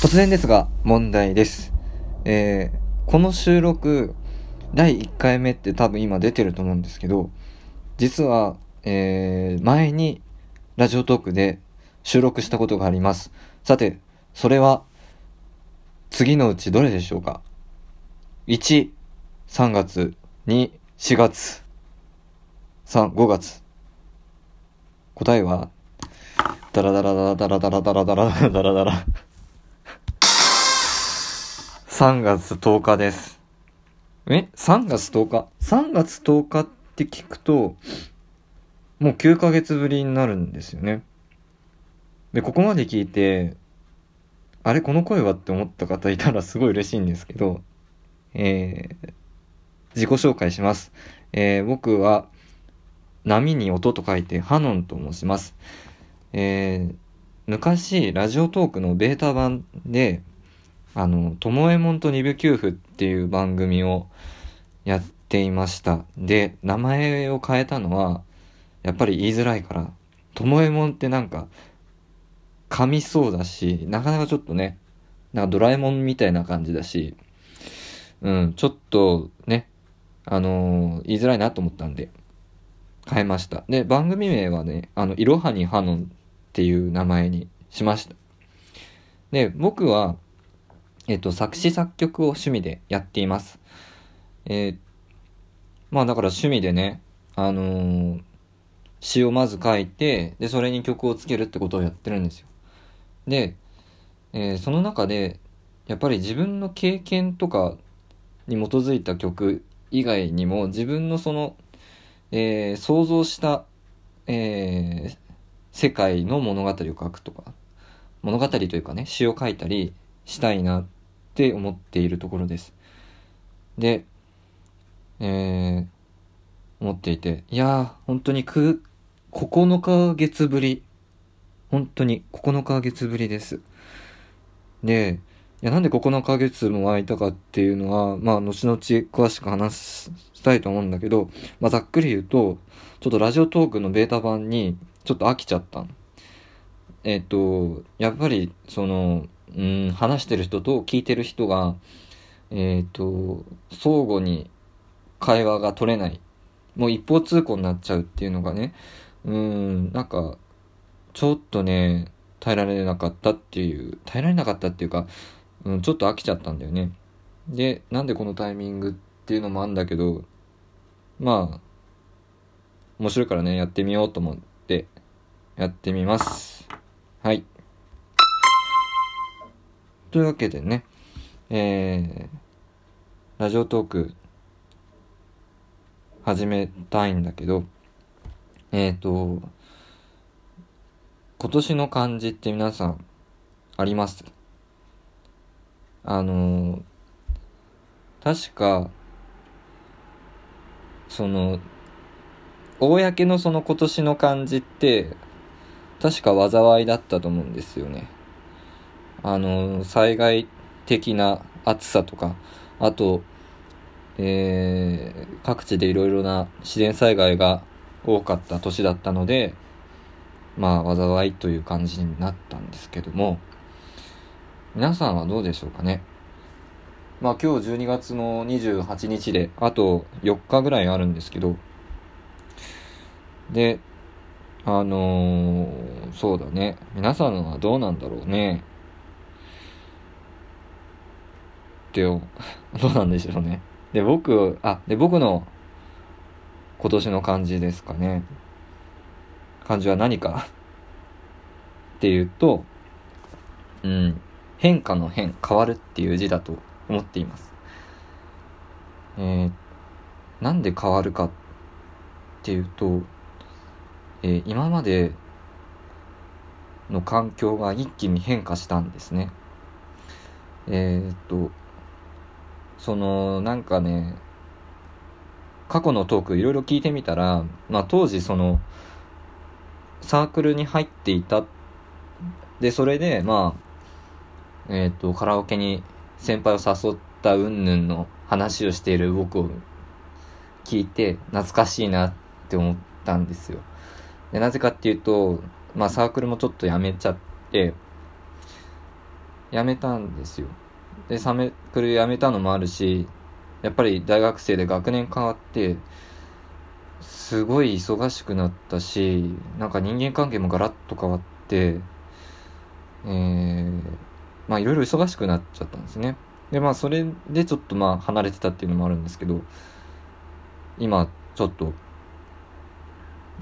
突然ですが、問題です。えー、この収録、第1回目って多分今出てると思うんですけど、実は、えー、前にラジオトークで収録したことがあります。さて、それは、次のうちどれでしょうか ?1、3月、2、4月、3、5月。答えは、ダラダラダラダラダラダラダラダラダラ。3月10日です。え ?3 月10日 ?3 月10日って聞くと、もう9ヶ月ぶりになるんですよね。で、ここまで聞いて、あれ？この声は？って思った方いたらすごい嬉しいんですけど、えー、自己紹介します。えー、僕は、波に音と書いてハノンと申します。えー、昔、ラジオトークのベータ版で、あの、ともえもんと二部給付っていう番組をやっていました。で、名前を変えたのは、やっぱり言いづらいから、ともえもんってなんか、噛みそうだし、なかなかちょっとね、なんかドラえもんみたいな感じだし、うん、ちょっとね、あのー言いづらいなと思ったんで、変えました。で、番組名はね、あの、いろはにハノンっていう名前にしました。で、僕は、えっと、作詞作曲を趣味でやっています。えーまあだから趣味でね、あのー詩をまず書いて、で、それに曲をつけるってことをやってるんですよ。で、えーその中で、やっぱり自分の経験とかに基づいた曲以外にも、自分のその、えー想像した、え世界の物語を書くとか、物語というかね、詩を書いたりしたいなってって思っているところです。で、えー思っていて、いやー、本当にく、9ヶ月ぶり。本当に9ヶ月ぶりです。で、いや、なんで9ヶ月も空いたかっていうのは、まあ、後々詳しく話したいと思うんだけど、まあ、ざっくり言うと、ちょっとラジオトークのベータ版に、ちょっと飽きちゃった。えっ、と、やっぱり、その、うん、話してる人と聞いてる人が、えっ、と、相互に会話が取れない。もう一方通行になっちゃうっていうのがね、うん、なんか、ちょっとね、耐えられなかったっていう、耐えられなかったっていうか、うん、ちょっと飽きちゃったんだよね。で、なんでこのタイミングっていうのもあんだけど、まあ、面白いからね、やってみようと思って、やってみます。はい。というわけでね、えー、ラジオトーク、始めたいんだけど、えっ、ー、と、今年の漢字って皆さんあります？あの、確か、その、公のその今年の漢字って、確か災いだったと思うんですよね。あの、災害的な暑さとか、あと、えー各地でいろいろな自然災害が多かった年だったので、まあ、災いという感じになったんですけども、皆さんはどうでしょうかね？まあ今日12月の28日で、あと4日ぐらいあるんですけど、で、あのーそうだね。皆さんはどうなんだろうね？って、どうなんでしょうね。で、僕、あ、で、僕の今年の漢字ですかね。漢字は何か？っていうと、うん、変化の変、変わるっていう字だと思っています。えー、なんで変わるかっていうと、えー今までの環境が一気に変化したんですね。えーっと、その、なんかね、過去のトークいろいろ聞いてみたら、まあ当時その、サークルに入っていた。で、それで、まあ、えっ、と、カラオケに先輩を誘った云々の話をしている僕を聞いて、懐かしいなって思ったんですよ。で、なぜかっていうと、まあサークルもちょっとやめちゃって、辞めたんですよ。で、サメクル辞めたのもあるし、やっぱり大学生で学年変わって、すごい忙しくなったし、なんか人間関係もガラッと変わって、えー、まあいろいろ忙しくなっちゃったんですね。で、まあそれでちょっとまあ離れてたっていうのもあるんですけど、今ちょっと、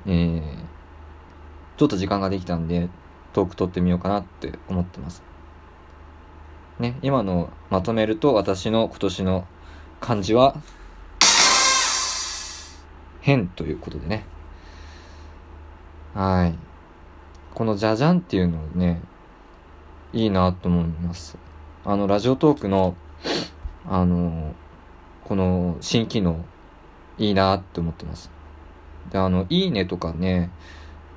えー、ちょっと時間ができたんで、トーク撮ってみようかなって思ってます。ね、今のまとめると私の今年の漢字は、変ということでね。はい。このじゃじゃんっていうのね、いいなと思います。あの、ラジオトークの、あの、この新機能、いいなって思ってます。で、あの、いいねとかね、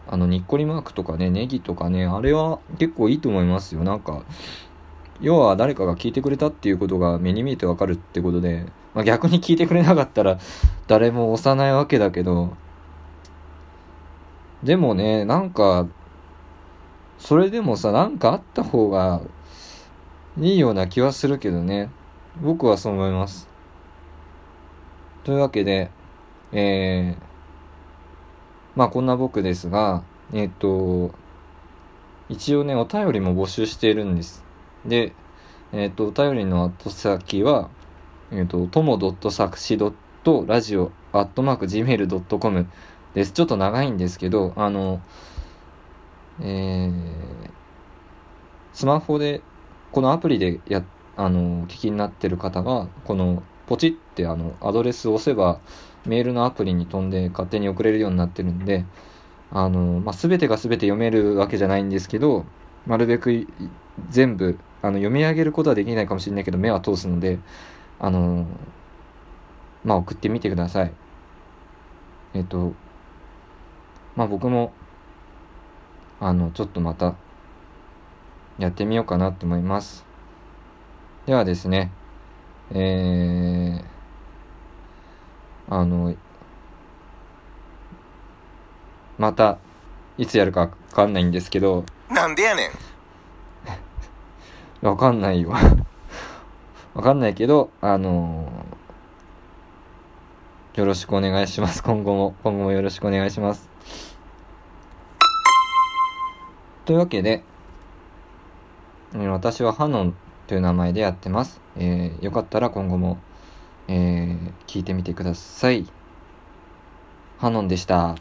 あの、にっこりマークとかね、ネギとかね、あれは結構いいと思いますよ。なんか、要は誰かが聞いてくれたっていうことが目に見えてわかるってことで、まあ、逆に聞いてくれなかったら誰も押さないわけだけど、でもね、なんか、それでもさ、なんかあった方がいいような気はするけどね。僕はそう思います。というわけで、えー、まあこんな僕ですが、えっ、と、一応ね、お便りも募集しているんです。で、えっ、と、お便りの後先は、えっ、と、とも作詞 .radio.gmail.com です。ちょっと長いんですけど、あの、えー、スマホで、このアプリでや、あの、聞きになってる方は、この、ポチってあの、アドレスを押せば、メールのアプリに飛んで勝手に送れるようになってるんで、あの、まあ、全てが全て読めるわけじゃないんですけど、なるべく全部、あの、読み上げることはできないかもしれないけど、目は通すので、あの、まあ、送ってみてください。えっと、まあ、僕も、あの、ちょっとまた、やってみようかなと思います。ではですね、えー、あの、また、いつやるかわかんないんですけど。なんでやねん わかんないよ わかんないけど、あのー、よろしくお願いします。今後も、今後もよろしくお願いします。というわけで、私はハノンという名前でやってます。えー、よかったら今後もえー、聞いてみてください。ハノンでした。